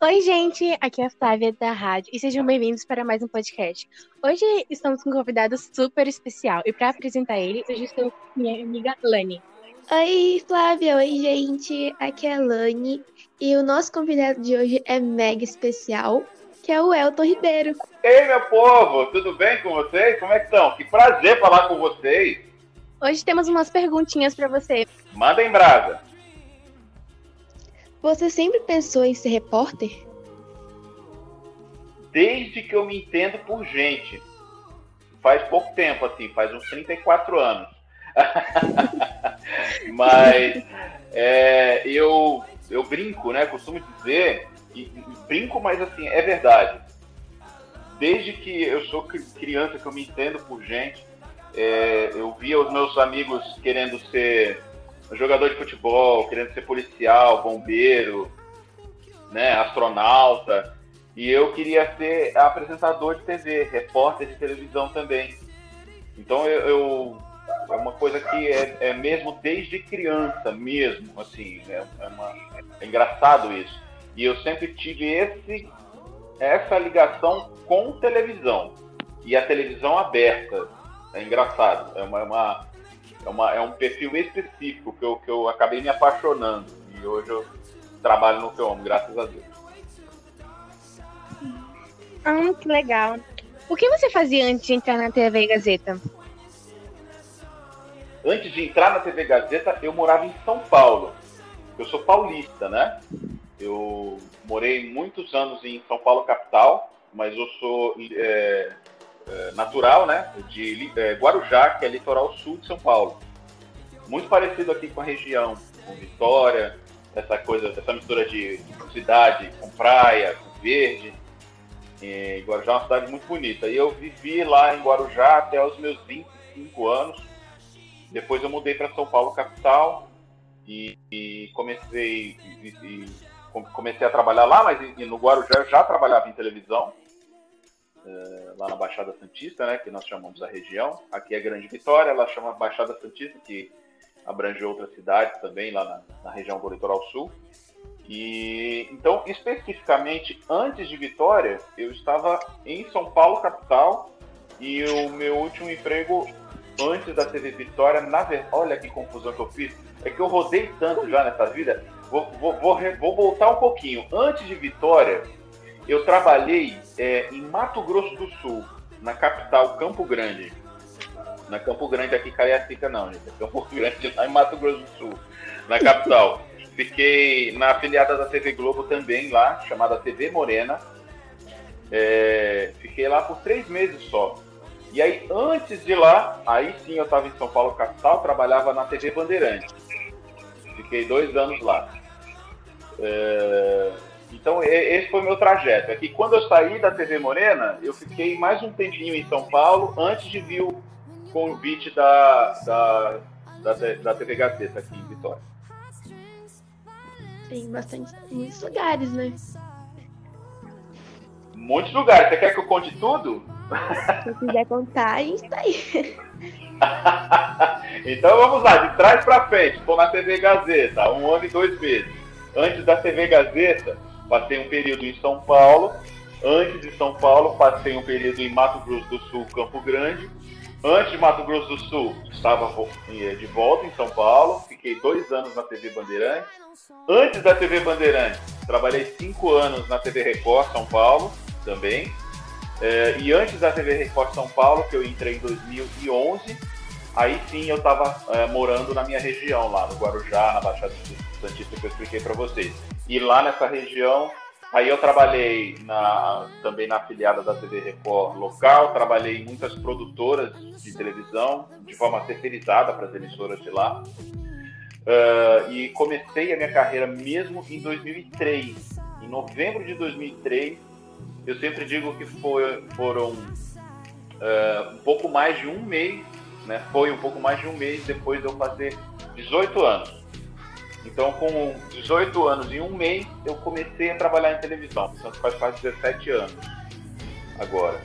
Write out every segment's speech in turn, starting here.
Oi, gente, aqui é a Flávia da rádio e sejam bem-vindos para mais um podcast. Hoje estamos com um convidado super especial e para apresentar ele, hoje estou com minha amiga Lani. Oi, Flávia, oi, gente, aqui é a Lani e o nosso convidado de hoje é mega especial, que é o Elton Ribeiro. Ei, meu povo, tudo bem com vocês? Como é que estão? Que prazer falar com vocês. Hoje temos umas perguntinhas para você. Manda em brasa. Você sempre pensou em ser repórter? Desde que eu me entendo por gente. Faz pouco tempo, assim, faz uns 34 anos. Mas é, eu, eu brinco, né? Costumo dizer, e, brinco, mas assim, é verdade. Desde que eu sou criança, que eu me entendo por gente, é, eu via os meus amigos querendo ser jogador de futebol, querendo ser policial, bombeiro, né, astronauta. E eu queria ser apresentador de TV, repórter de televisão também. Então eu, eu é uma coisa que é, é, mesmo desde criança mesmo, assim, é, é, uma, é engraçado isso. E eu sempre tive esse, essa ligação com televisão e a televisão aberta. É engraçado, é uma, é uma é, uma, é um perfil específico que eu, que eu acabei me apaixonando. E hoje eu trabalho no que eu amo, graças a Deus. Ah, que legal. O que você fazia antes de entrar na TV Gazeta? Antes de entrar na TV Gazeta, eu morava em São Paulo. Eu sou paulista, né? Eu morei muitos anos em São Paulo, capital, mas eu sou é, natural, né, de é, Guarujá, que é litoral sul de São Paulo. Muito parecido aqui com a região, com Vitória, essa coisa, essa mistura de cidade com praia, com verde. E Guarujá é uma cidade muito bonita. E eu vivi lá em Guarujá até os meus 25 anos. Depois eu mudei para São Paulo, capital, e, e comecei, e, e, comecei a trabalhar lá, mas no Guarujá eu já trabalhava em televisão é, lá na Baixada Santista, né, que nós chamamos a região. Aqui é Grande Vitória, ela chama Baixada Santista, que abrange outras cidades também lá na, na região do Litoral Sul. E então, especificamente antes de Vitória, eu estava em São Paulo capital e o meu último emprego antes da TV Vitória, na verdade, olha que confusão que eu fiz, é que eu rodei tanto já nessa vida. Vou, vou, vou, vou voltar um pouquinho. Antes de Vitória, eu trabalhei é, em Mato Grosso do Sul, na capital, Campo Grande. Na é Campo Grande aqui, Cariacica não, gente. É Campo Grande lá em Mato Grosso do Sul, na capital. Fiquei na afiliada da TV Globo também lá, chamada TV Morena. É, fiquei lá por três meses só. E aí, antes de lá, aí sim eu estava em São Paulo, capital, trabalhava na TV Bandeirantes. Fiquei dois anos lá. É, então, esse foi o meu trajeto. É que quando eu saí da TV Morena, eu fiquei mais um tempinho em São Paulo antes de vir o convite da, da, da, da TV Gazeta aqui em Vitória. Tem bastante, muitos lugares, né? Muitos lugares. Você quer que eu conte tudo? Se quiser contar, a gente tá aí. então vamos lá, de trás para frente. Estou na TV Gazeta, um ano e dois meses. Antes da TV Gazeta, Passei um período em São Paulo. Antes de São Paulo, passei um período em Mato Grosso do Sul, Campo Grande. Antes de Mato Grosso do Sul, estava eh, de volta em São Paulo. Fiquei dois anos na TV Bandeirantes. Antes da TV Bandeirantes, trabalhei cinco anos na TV Record São Paulo também. É, e antes da TV Record São Paulo, que eu entrei em 2011, aí sim eu estava é, morando na minha região, lá no Guarujá, na Baixada Santista, que eu expliquei para vocês. E lá nessa região, aí eu trabalhei na, também na afiliada da TV Record local, trabalhei em muitas produtoras de televisão, de forma terceirizada para as emissoras de lá. Uh, e comecei a minha carreira mesmo em 2003. Em novembro de 2003, eu sempre digo que foi, foram uh, um pouco mais de um mês, né? Foi um pouco mais de um mês depois de eu fazer 18 anos. Então, com 18 anos e um mês, eu comecei a trabalhar em televisão. Então, faz quase 17 anos agora.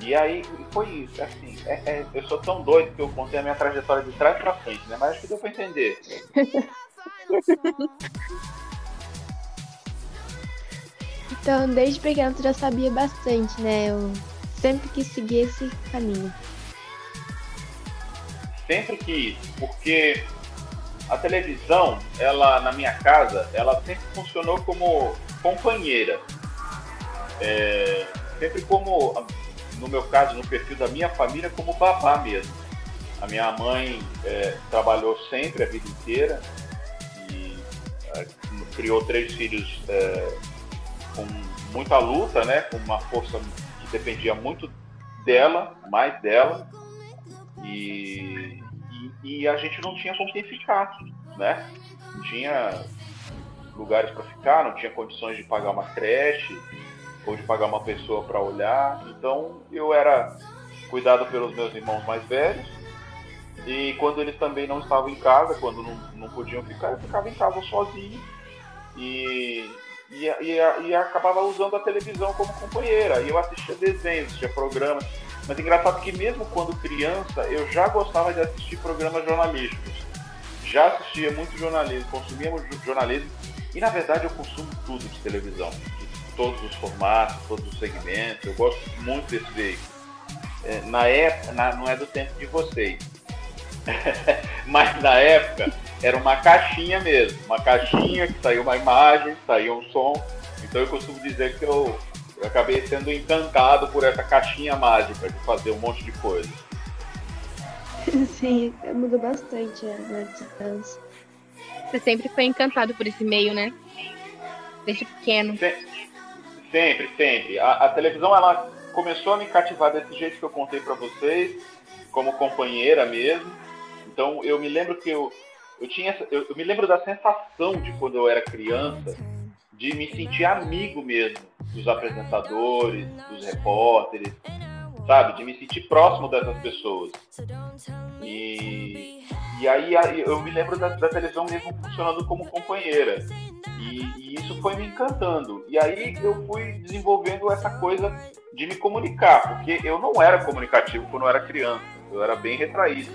E aí, foi isso. Assim, é, é, eu sou tão doido que eu contei a minha trajetória de trás para frente, né? Mas acho que deu para entender. Então, desde pequeno tu já sabia bastante, né? Eu sempre quis seguir esse caminho. Sempre quis, porque a televisão, ela na minha casa, ela sempre funcionou como companheira. É, sempre como, no meu caso, no perfil da minha família, como babá mesmo. A minha mãe é, trabalhou sempre a vida inteira e é, criou três filhos é, com muita luta, né? Com uma força que dependia muito dela, mais dela. E, e, a gente não tinha com quem ficar, né? Tinha lugares para ficar, não tinha condições de pagar uma creche ou de pagar uma pessoa para olhar. Então eu era cuidado pelos meus irmãos mais velhos. E quando eles também não estavam em casa, quando não, não podiam ficar, eu ficava em casa sozinho. E, e, e, e acabava usando a televisão como companheira. E eu assistia desenhos, assistia programas. Mas é engraçado que mesmo quando criança, eu já gostava de assistir programas jornalísticos. Já assistia muito jornalismo, consumia muito jornalismo. E na verdade eu consumo tudo de televisão. De todos os formatos, todos os segmentos. Eu gosto muito desse veículo. É, na época, na, não é do tempo de vocês. Mas na época era uma caixinha mesmo, uma caixinha que saiu uma imagem, saiu um som. Então eu costumo dizer que eu, eu acabei sendo encantado por essa caixinha mágica de fazer um monte de coisa. Sim, mudou bastante a né, distância. Você sempre foi encantado por esse meio, né? Desde pequeno. Sempre, sempre. A, a televisão ela começou a me cativar desse jeito que eu contei para vocês, como companheira mesmo. Então eu me lembro que eu eu tinha eu, eu, me lembro da sensação de quando eu era criança de me sentir amigo mesmo dos apresentadores, dos repórteres, sabe, de me sentir próximo dessas pessoas. E, e aí eu me lembro da, da televisão mesmo funcionando como companheira. E, e, isso foi me encantando. E aí eu fui desenvolvendo essa coisa de me comunicar, porque eu não era comunicativo quando eu era criança, eu era bem retraído.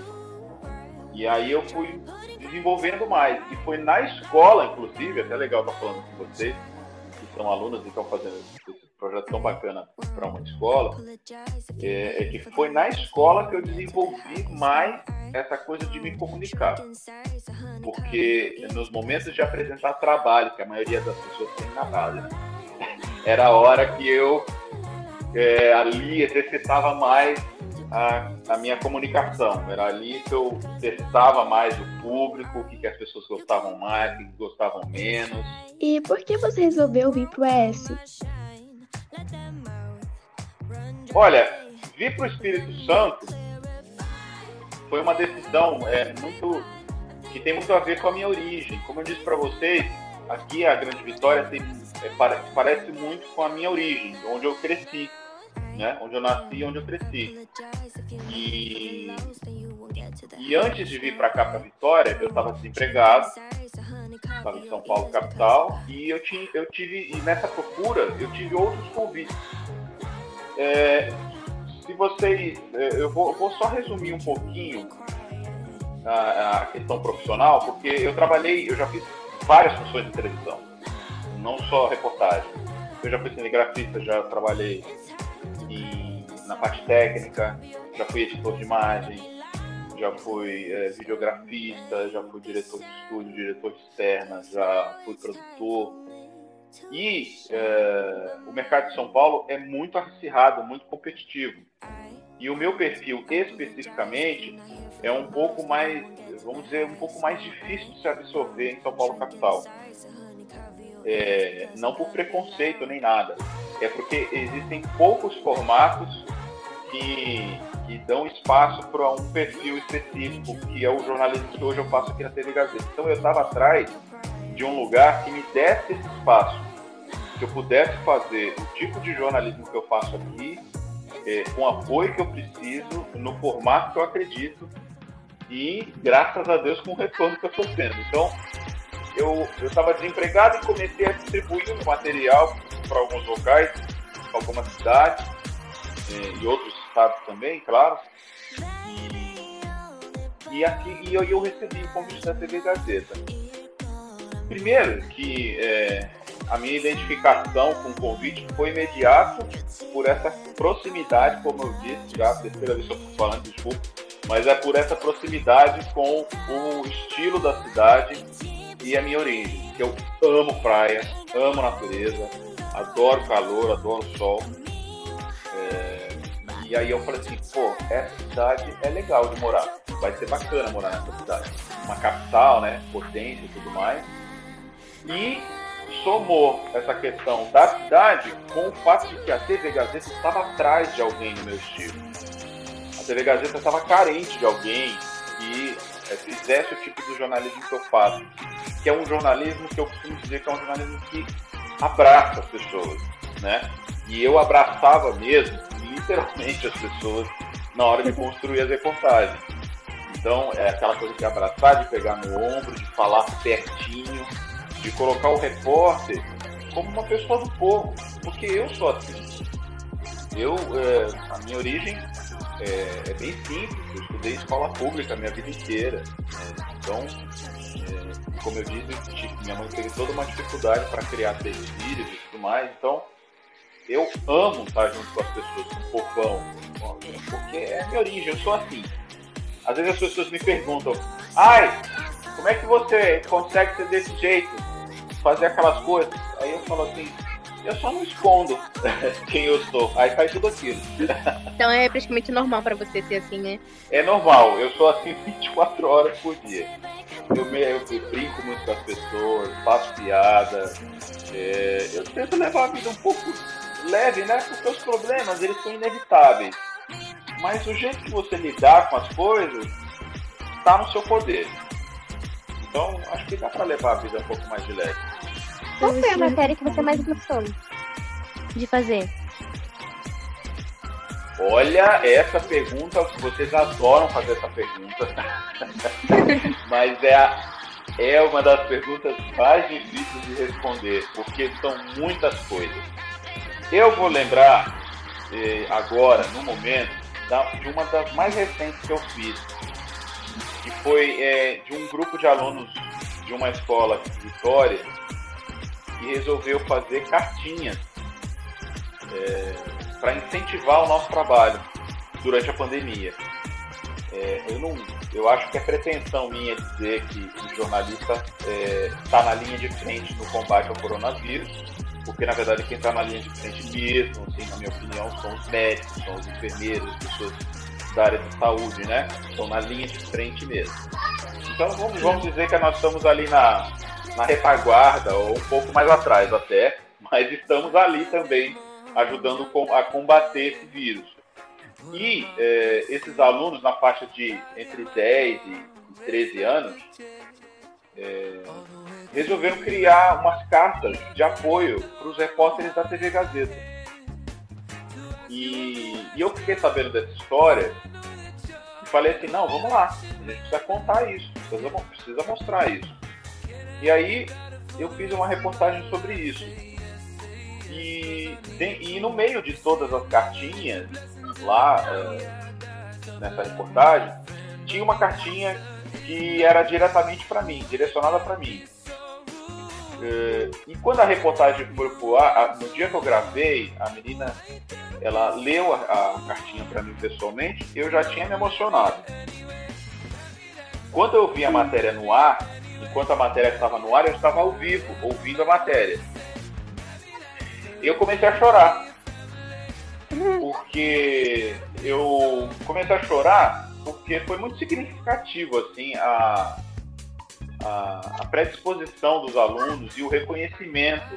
E aí eu fui desenvolvendo mais. E foi na escola, inclusive, até legal estar falando com vocês, que são alunos e estão fazendo esse projeto tão bacana para uma escola, é, é, que foi na escola que eu desenvolvi mais essa coisa de me comunicar. Porque nos momentos de apresentar trabalho, que a maioria das pessoas tem base, né? era a hora que eu é, ali exercitava mais a, a, minha comunicação. Era ali que eu testava mais o público, o que, que as pessoas gostavam mais, o que gostavam menos. E por que você resolveu vir para o ES? Olha, vir para o Espírito Santo foi uma decisão é, muito que tem muito a ver com a minha origem. Como eu disse para vocês, aqui a Grande Vitória tem, é, parece muito com a minha origem, onde eu cresci né? Onde eu nasci e onde eu cresci. E, e antes de vir para cá, para Vitória, eu estava desempregado, estava em São Paulo, capital, e eu, tinha, eu tive, e nessa procura, eu tive outros convites. É, se vocês, é, eu vou, vou, só resumir um pouquinho a, a questão profissional, porque eu trabalhei, eu já fiz várias funções de televisão, não só reportagem. Eu já fui cinegrafista, já trabalhei na parte técnica, já fui editor de imagem, já fui é, videografista, já fui diretor de estúdio, diretor de externa, já fui produtor. E é, o mercado de São Paulo é muito acirrado, muito competitivo. E o meu perfil especificamente é um pouco mais, vamos dizer, um pouco mais difícil de se absorver em São Paulo capital. É, não por preconceito nem nada, é porque existem poucos formatos que, que dão espaço para um perfil específico, que é o jornalismo que hoje eu faço aqui na TV Gazeta. Então eu estava atrás de um lugar que me desse esse espaço, que eu pudesse fazer o tipo de jornalismo que eu faço aqui, é, com o apoio que eu preciso, no formato que eu acredito e, graças a Deus, com o retorno que eu estou tendo. Então, eu estava desempregado e comecei a distribuir material para alguns locais, algumas cidades é, e outros também, claro. E, e aqui e eu, eu recebi o convite da TV Gazeta. Primeiro que é, a minha identificação com o convite foi imediato por essa proximidade, como eu disse, já a terceira vez que eu estou falando, desculpa, mas é por essa proximidade com o estilo da cidade e a minha origem. Que eu amo praia, amo natureza, adoro calor, adoro sol. E aí eu falei assim, pô, essa cidade é legal de morar. Vai ser bacana morar nessa cidade. Uma capital, né? Potência e tudo mais. E somou essa questão da cidade com o fato de que a TV Gazeta estava atrás de alguém no meu estilo. A TV Gazeta estava carente de alguém que fizesse o tipo de jornalismo que eu faço, que é um jornalismo que eu costumo dizer que é um jornalismo que abraça as pessoas, né? E eu abraçava mesmo, literalmente, as pessoas na hora de construir as reportagens. Então, é aquela coisa de abraçar, de pegar no ombro, de falar pertinho, de colocar o repórter como uma pessoa do povo, porque eu sou assim. Eu, é, a minha origem é, é, bem simples, eu estudei escola pública a minha vida inteira. Né? Então, é, como eu disse, minha mãe teve toda uma dificuldade para criar três filhos e tudo mais, então eu amo estar junto com as pessoas, com o povão, porque é a minha origem, eu sou assim. Às vezes as pessoas me perguntam, ai, como é que você consegue ser desse jeito? Fazer aquelas coisas? Aí eu falo assim, eu só não escondo quem eu sou. Aí sai tudo aquilo. Então é praticamente normal para você ser assim, né? É normal, eu sou assim 24 horas por dia. Eu, me, eu brinco muito com as pessoas, faço piada. É, eu tento levar a vida um pouco leve, né? Porque os problemas, eles são inevitáveis. Mas o jeito que você lidar com as coisas está no seu poder. Então, acho que dá para levar a vida um pouco mais de leve. Qual foi a matéria que você mais gostou de fazer? Olha, essa pergunta, vocês adoram fazer essa pergunta. Mas é, a, é uma das perguntas mais difíceis de responder, porque são muitas coisas. Eu vou lembrar eh, agora, no momento, da, de uma das mais recentes que eu fiz, que foi é, de um grupo de alunos de uma escola de Vitória que resolveu fazer cartinhas é, para incentivar o nosso trabalho durante a pandemia. É, eu, não, eu acho que é pretensão minha dizer que o jornalista está é, na linha de frente no combate ao coronavírus, porque na verdade quem está na linha de frente mesmo, assim, na minha opinião, são os médicos, são os enfermeiros, as pessoas da área de saúde, né? Estão na linha de frente mesmo. Então vamos, vamos dizer que nós estamos ali na, na retaguarda, ou um pouco mais atrás até, mas estamos ali também ajudando a combater esse vírus. E é, esses alunos na faixa de entre 10 e 13 anos é, resolveram criar umas cartas de apoio para os repórteres da TV Gazeta. E, e eu fiquei sabendo dessa história e falei assim, não, vamos lá, a gente precisa contar isso, precisa, precisa mostrar isso. E aí eu fiz uma reportagem sobre isso. E, e no meio de todas as cartinhas lá é, nessa reportagem, tinha uma cartinha que era diretamente para mim, direcionada para mim. É, e quando a reportagem foi pro ar, no dia que eu gravei, a menina ela leu a, a cartinha para mim pessoalmente, eu já tinha me emocionado. Quando eu vi a matéria no ar, enquanto a matéria estava no ar, eu estava ao vivo, ouvindo a matéria. Eu comecei a chorar. Porque eu comecei a chorar porque foi muito significativo assim a, a, a predisposição dos alunos e o reconhecimento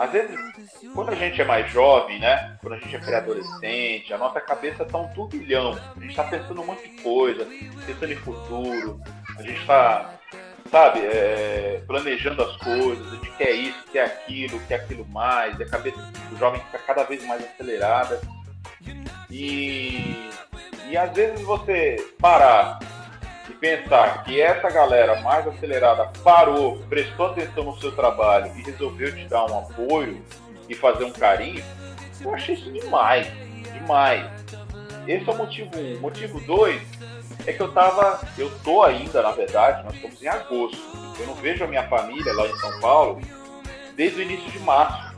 às vezes, quando a gente é mais jovem, né? Quando a gente é pré-adolescente, a nossa cabeça tá um turbilhão. A gente tá pensando um monte de coisa, pensando em futuro. A gente tá, sabe, é, planejando as coisas. A gente quer isso, quer aquilo, quer aquilo mais. E a cabeça do jovem fica cada vez mais acelerada. E, e às vezes você parar pensar que essa galera mais acelerada parou, prestou atenção no seu trabalho e resolveu te dar um apoio e fazer um carinho, eu achei isso demais, demais. Esse é o motivo um. Motivo dois é que eu tava, eu tô ainda, na verdade, nós estamos em agosto. Eu não vejo a minha família lá em São Paulo desde o início de março,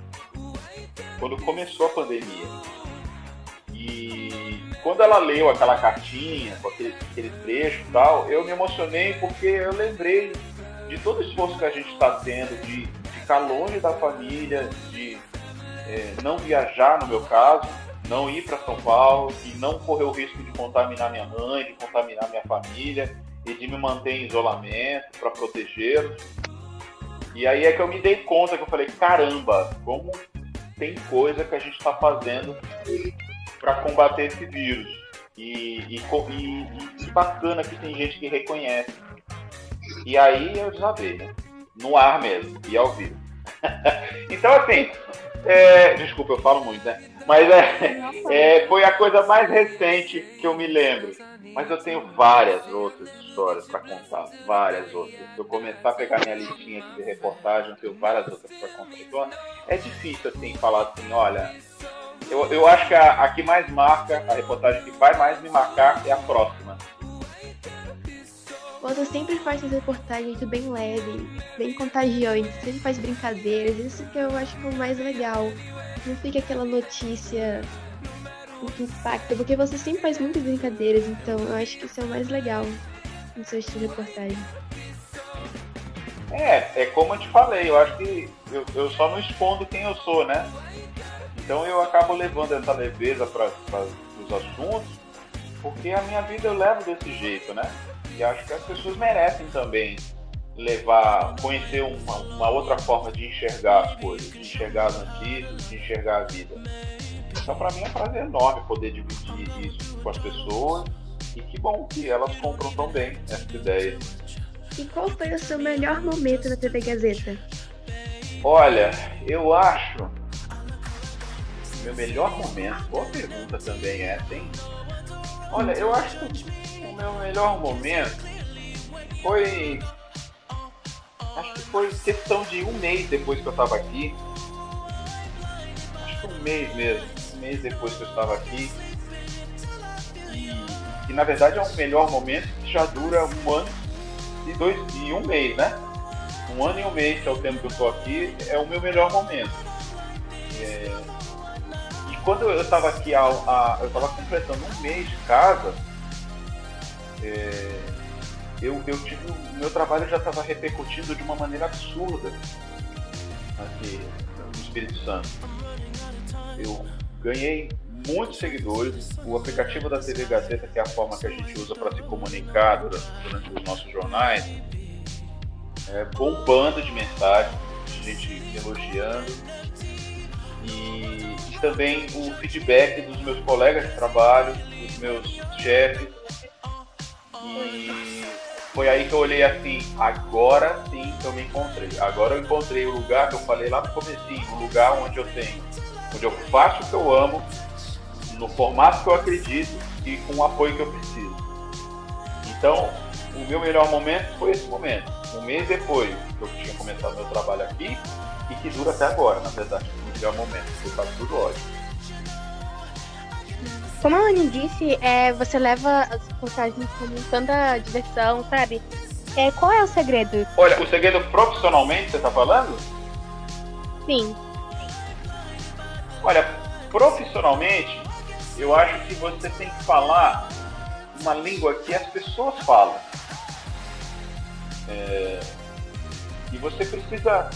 quando começou a pandemia. Quando ela leu aquela cartinha, com aquele, aquele trecho e tal, eu me emocionei porque eu lembrei de todo o esforço que a gente está tendo de ficar longe da família, de é, não viajar, no meu caso, não ir para São Paulo e não correr o risco de contaminar minha mãe, de contaminar minha família e de me manter em isolamento para protegê-los. E aí é que eu me dei conta que eu falei, caramba, como tem coisa que a gente está fazendo para combater esse vírus. E, e, e, e, bacana que tem gente que reconhece. E aí eu desabei, né? No ar mesmo, e ao vivo. então, assim, é, desculpa, eu falo muito, né? Mas é, é, foi a coisa mais recente que eu me lembro. Mas eu tenho várias outras histórias para contar, várias outras. Se eu começar a pegar minha listinha aqui de reportagem, eu tenho várias outras para contar. Então, é difícil assim falar assim, olha, eu, eu acho que a, a que mais marca, a reportagem que vai mais me marcar é a próxima. Você sempre faz essas reportagens bem leve, bem contagiante, sempre faz brincadeiras, isso que eu acho que é o mais legal. Não fica aquela notícia que impacta, porque você sempre faz muitas brincadeiras, então eu acho que isso é o mais legal no seu estilo de reportagem. É, é como eu te falei, eu acho que eu, eu só não escondo quem eu sou, né? Então eu acabo levando essa leveza para os assuntos, porque a minha vida eu levo desse jeito, né? E acho que as pessoas merecem também levar, conhecer uma, uma outra forma de enxergar as coisas, de enxergar as notícias, de enxergar a vida. Então, para mim é um prazer enorme poder dividir isso com as pessoas e que bom que elas compram tão bem essa ideia. E qual foi o seu melhor momento na TV Gazeta? Olha, eu acho meu melhor momento, boa pergunta também é, tem. Olha, eu acho que o meu melhor momento foi. Acho que foi questão de um mês depois que eu estava aqui. Acho que um mês mesmo. Um mês depois que eu estava aqui. E, na verdade é um melhor momento que já dura um ano e, dois, e um mês, né? Um ano e um mês, que é o tempo que eu estou aqui, é o meu melhor momento. É, quando eu estava aqui, a, a, eu estava completando um mês de casa, é, eu, eu tive, meu trabalho já estava repercutindo de uma maneira absurda aqui no Espírito Santo. Eu ganhei muitos seguidores. O aplicativo da TV Gazeta, que é a forma que a gente usa para se comunicar durante, durante, os nossos jornais, é bombando de mensagens, gente elogiando. E também o feedback dos meus colegas de trabalho, dos meus chefes. E foi aí que eu olhei assim, agora sim eu me encontrei. Agora eu encontrei o lugar que eu falei lá no começo, o lugar onde eu tenho, onde eu faço o que eu amo, no formato que eu acredito e com o apoio que eu preciso. Então, o meu melhor momento foi esse momento. Um mês depois que eu tinha começado meu trabalho aqui e que dura até agora, na verdade melhor momento, porque tá tudo ótimo. Como a Anne disse, é, você leva as reportagens com tanta diversão, sabe? É, qual é o segredo? Olha, o segredo profissionalmente, você tá falando? Sim. Olha, profissionalmente, eu acho que você tem que falar uma língua que as pessoas falam. É, e você precisa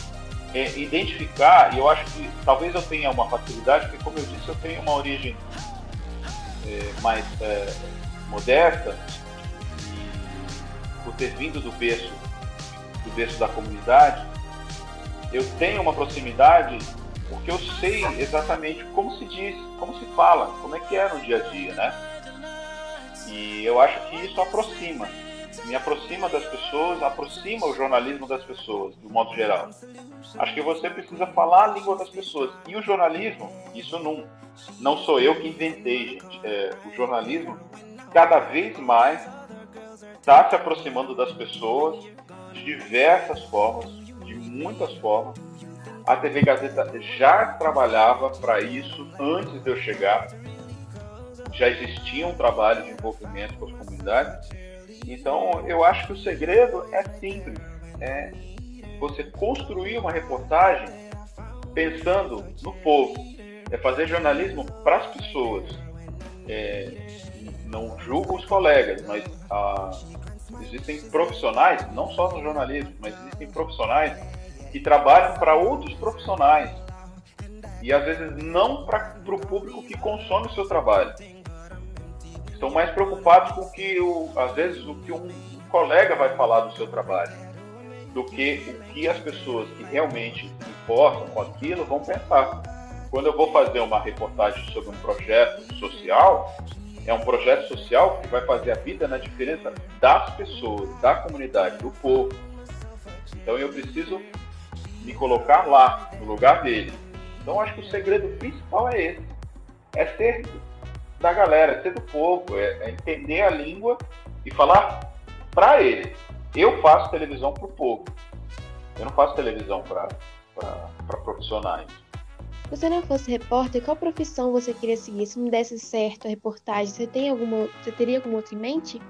é, identificar, e eu acho que talvez eu tenha uma facilidade, porque como eu disse, eu tenho uma origem é, mais é, modesta, e por ter vindo do berço, do berço da comunidade, eu tenho uma proximidade porque eu sei exatamente como se diz, como se fala, como é que é no dia a dia, né? E eu acho que isso aproxima me aproxima das pessoas, aproxima o jornalismo das pessoas, do modo geral. Acho que você precisa falar a língua das pessoas. E o jornalismo, isso não, não sou eu que inventei, gente. É, o jornalismo, cada vez mais, está se aproximando das pessoas de diversas formas, de muitas formas. A TV Gazeta já trabalhava para isso antes de eu chegar. Já existia um trabalho de envolvimento com as comunidades então, eu acho que o segredo é simples, é você construir uma reportagem pensando no povo. É fazer jornalismo para as pessoas. É, não julgo os colegas, mas ah, existem profissionais, não só no jornalismo, mas existem profissionais que trabalham para outros profissionais e às vezes não para o público que consome o seu trabalho. Estão mais preocupados com o que, o, às vezes, o que um colega vai falar do seu trabalho, do que o que as pessoas que realmente importam com aquilo vão pensar. Quando eu vou fazer uma reportagem sobre um projeto social, é um projeto social que vai fazer a vida na diferença das pessoas, da comunidade, do povo. Então eu preciso me colocar lá, no lugar dele. Então acho que o segredo principal é esse: é ser da galera, é ser do povo, é, é entender a língua e falar para ele. Eu faço televisão para o povo. Eu não faço televisão para profissionais. Se você não fosse repórter, qual profissão você queria seguir? Se não desse certo a reportagem, você tem alguma, você teria alguma outra em mente?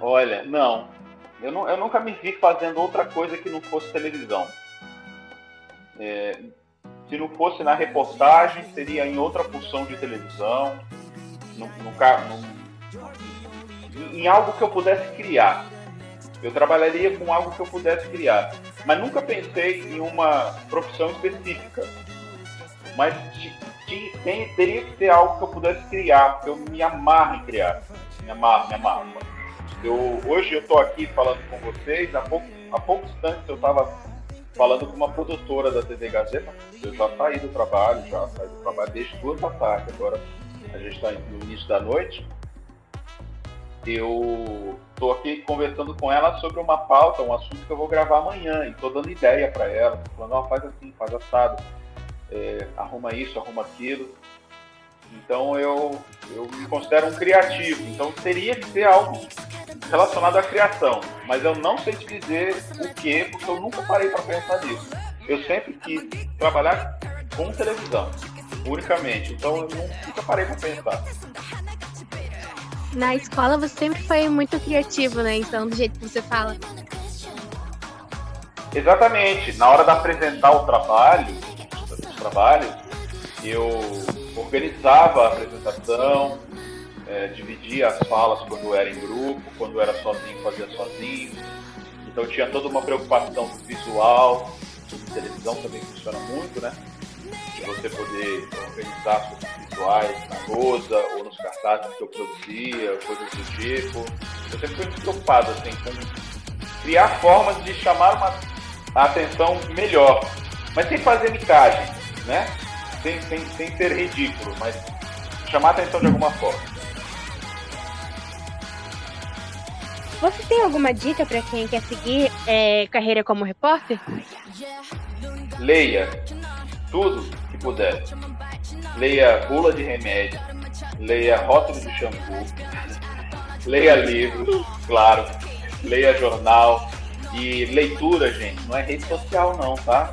Olha, não. Eu, não, eu nunca me vi fazendo outra coisa que não fosse televisão. É, se não fosse na reportagem, seria em outra função de televisão, no, no, no, em algo que eu pudesse criar. Eu trabalharia com algo que eu pudesse criar. Mas nunca pensei em uma profissão específica. Mas tem, teria que ser algo que eu pudesse criar, porque eu me amarro em criar. Me amarro, me amarro. Eu, hoje eu estou aqui falando com vocês, há, pouco, há poucos instantes eu estava falando com uma produtora da TV Gazeta. Eu já saí do trabalho, já saí do trabalho desde duas da tarde, agora a gente está no início da noite eu estou aqui conversando com ela sobre uma pauta, um assunto que eu vou gravar amanhã, e estou dando ideia para ela, falando, ó, oh, faz assim, faz assado, é, arruma isso, arruma aquilo. Então eu, eu me considero um criativo, então teria que ser algo relacionado à criação, mas eu não sei te dizer o que, porque eu nunca parei para pensar nisso. Eu sempre quis trabalhar com televisão, unicamente, então eu nunca parei para pensar na escola você sempre foi muito criativo, né? Então, do jeito que você fala. Exatamente. Na hora de apresentar o trabalho, os trabalhos, eu organizava a apresentação, é, dividia as falas quando era em grupo, quando era sozinho, fazia sozinho. Então tinha toda uma preocupação visual. A televisão também funciona muito, né? De você poder organizar suas visuais na lousa ou nos cartazes que eu produzia, coisas do tipo. Eu sempre fui muito preocupado assim, com criar formas de chamar uma, atenção melhor, mas sem fazer micagem, né? Sem, sem, sem ser ridículo, mas chamar atenção de alguma forma. Você tem alguma dica para quem quer seguir é, carreira como repórter? Leia tudo que puder leia bula de remédio, leia rótulo de shampoo, leia livros, claro, leia jornal. E leitura, gente, não é rede social não, tá?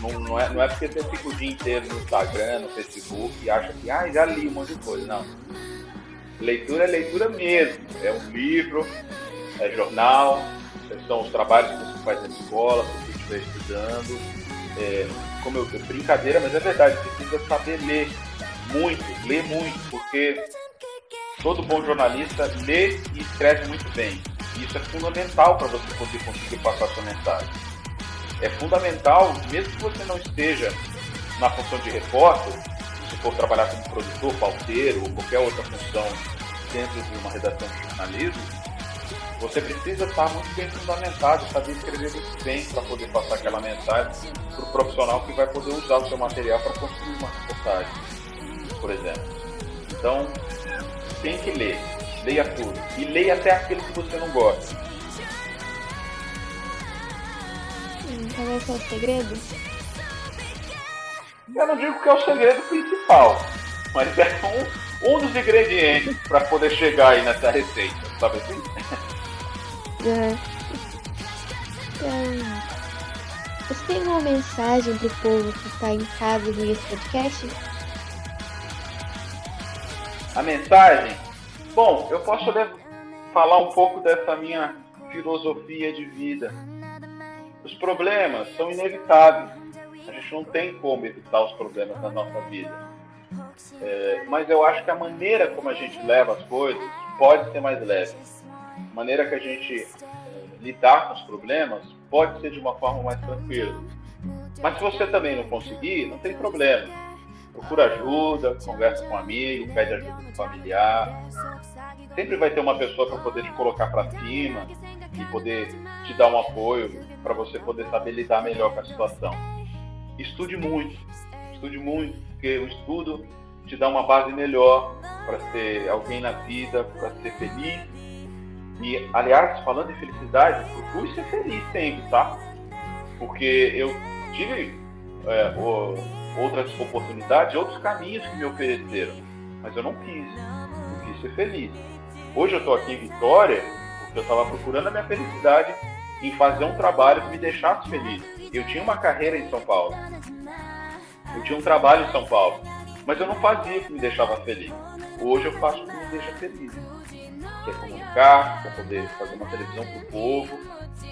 Não, não, é, não é porque você fica o dia inteiro no Instagram, no Facebook e acha que ah, já li um monte de coisa. Não. Leitura é leitura mesmo. É um livro, é jornal, são os trabalhos que você faz na escola, se você estiver estudando. É, como eu brincadeira, mas é verdade, precisa saber ler muito, ler muito, porque todo bom jornalista lê e escreve muito bem. Isso é fundamental para você poder conseguir passar sua mensagem. É fundamental, mesmo que você não esteja na função de repórter, se for trabalhar como produtor, pauteiro ou qualquer outra função dentro de uma redação de jornalismo, você precisa estar muito bem fundamentado, saber escrever muito bem para poder passar aquela mensagem para o profissional que vai poder usar o seu material para construir uma reportagem, por exemplo. Então, tem que ler, leia tudo. E leia até aquilo que você não gosta. Qual é o segredo? Eu não digo que é o segredo principal, mas é um, um dos ingredientes para poder chegar aí nessa receita, sabe assim? É. É. Você tem uma mensagem para o povo que está em casa ouvindo esse podcast? A mensagem? Bom, eu posso falar um pouco dessa minha filosofia de vida. Os problemas são inevitáveis. A gente não tem como evitar os problemas na nossa vida. É, mas eu acho que a maneira como a gente leva as coisas pode ser mais leve. A maneira que a gente é, lidar com os problemas pode ser de uma forma mais tranquila. Mas se você também não conseguir, não tem problema. Procura ajuda, conversa com um amigo, pede ajuda com familiar. Sempre vai ter uma pessoa para poder te colocar para cima e poder te dar um apoio para você poder saber lidar melhor com a situação. Estude muito, estude muito, porque o estudo te dá uma base melhor para ser alguém na vida, para ser feliz. E, aliás, falando em felicidade, procure ser feliz sempre, tá? Porque eu tive é, outras oportunidades, outros caminhos que me ofereceram, mas eu não quis. Eu quis ser feliz. Hoje eu estou aqui em Vitória porque eu estava procurando a minha felicidade em fazer um trabalho que me deixasse feliz. Eu tinha uma carreira em São Paulo. Eu tinha um trabalho em São Paulo. Mas eu não fazia o que me deixava feliz. Hoje eu faço o que me deixa feliz. Que é comunicar, que é poder fazer uma televisão para o povo,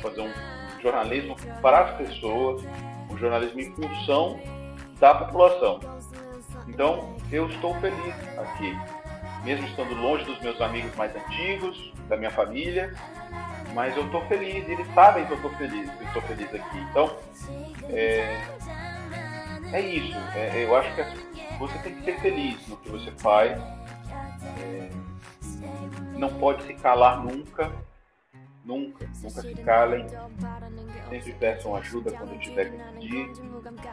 fazer um jornalismo para as pessoas, um jornalismo em função da população. Então, eu estou feliz aqui, mesmo estando longe dos meus amigos mais antigos, da minha família, mas eu estou feliz, eles sabem que eu estou feliz, que eu estou feliz aqui. Então, é, é isso. É, eu acho que você tem que ser feliz no que você faz. É, não pode se calar nunca Nunca, nunca se calem. Sempre peçam ajuda quando tiver que pedir.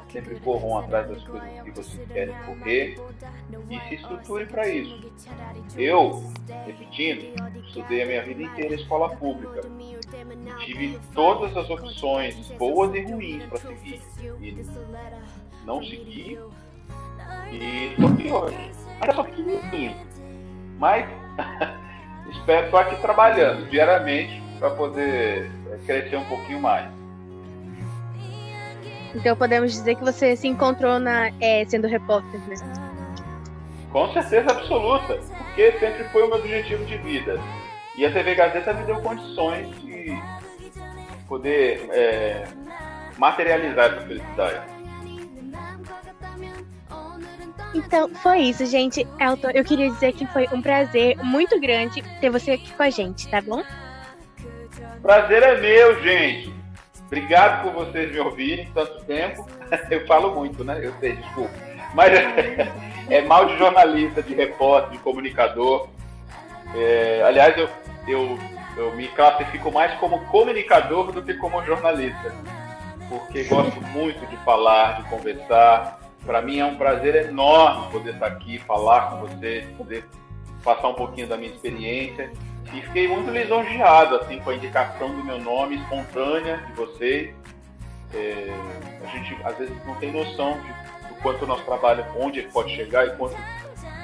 Sempre corram atrás das coisas que vocês querem correr. E se estruturem para isso. Eu, repetindo, estudei a minha vida inteira em escola pública. Tive todas as opções, boas e ruins, para seguir. E não segui. E estou aqui hoje. Ainda sou pequenininho. Mas espero estar aqui trabalhando diariamente para poder é, crescer um pouquinho mais. Então podemos dizer que você se encontrou na, é, sendo repórter, né? Com certeza absoluta, porque sempre foi o meu objetivo de vida. E a TV Gazeta me deu condições de poder é, materializar essa felicidade. Então, foi isso, gente. Elton, eu queria dizer que foi um prazer muito grande ter você aqui com a gente, tá bom? Prazer é meu, gente. Obrigado por vocês me ouvirem tanto tempo. Eu falo muito, né? Eu sei, desculpa. Mas é, mal de jornalista, de repórter, de comunicador. É, aliás, eu, eu, eu me classifico mais como comunicador do que como jornalista. Porque gosto muito de falar, de conversar. Para mim é um prazer enorme poder estar aqui, falar com vocês, poder passar um pouquinho da minha experiência e fiquei muito lisonjeado assim, com a indicação do meu nome espontânea de vocês. É, a gente às vezes não tem noção de, do quanto o nosso trabalho, onde ele pode chegar e quanto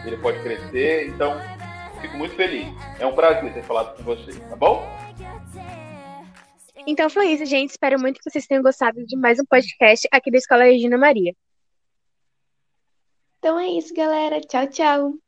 ele pode crescer. Então, fico muito feliz. É um prazer ter falado com vocês, tá bom? Então foi isso, gente. Espero muito que vocês tenham gostado de mais um podcast aqui da Escola Regina Maria. Então é isso, galera. Tchau, tchau.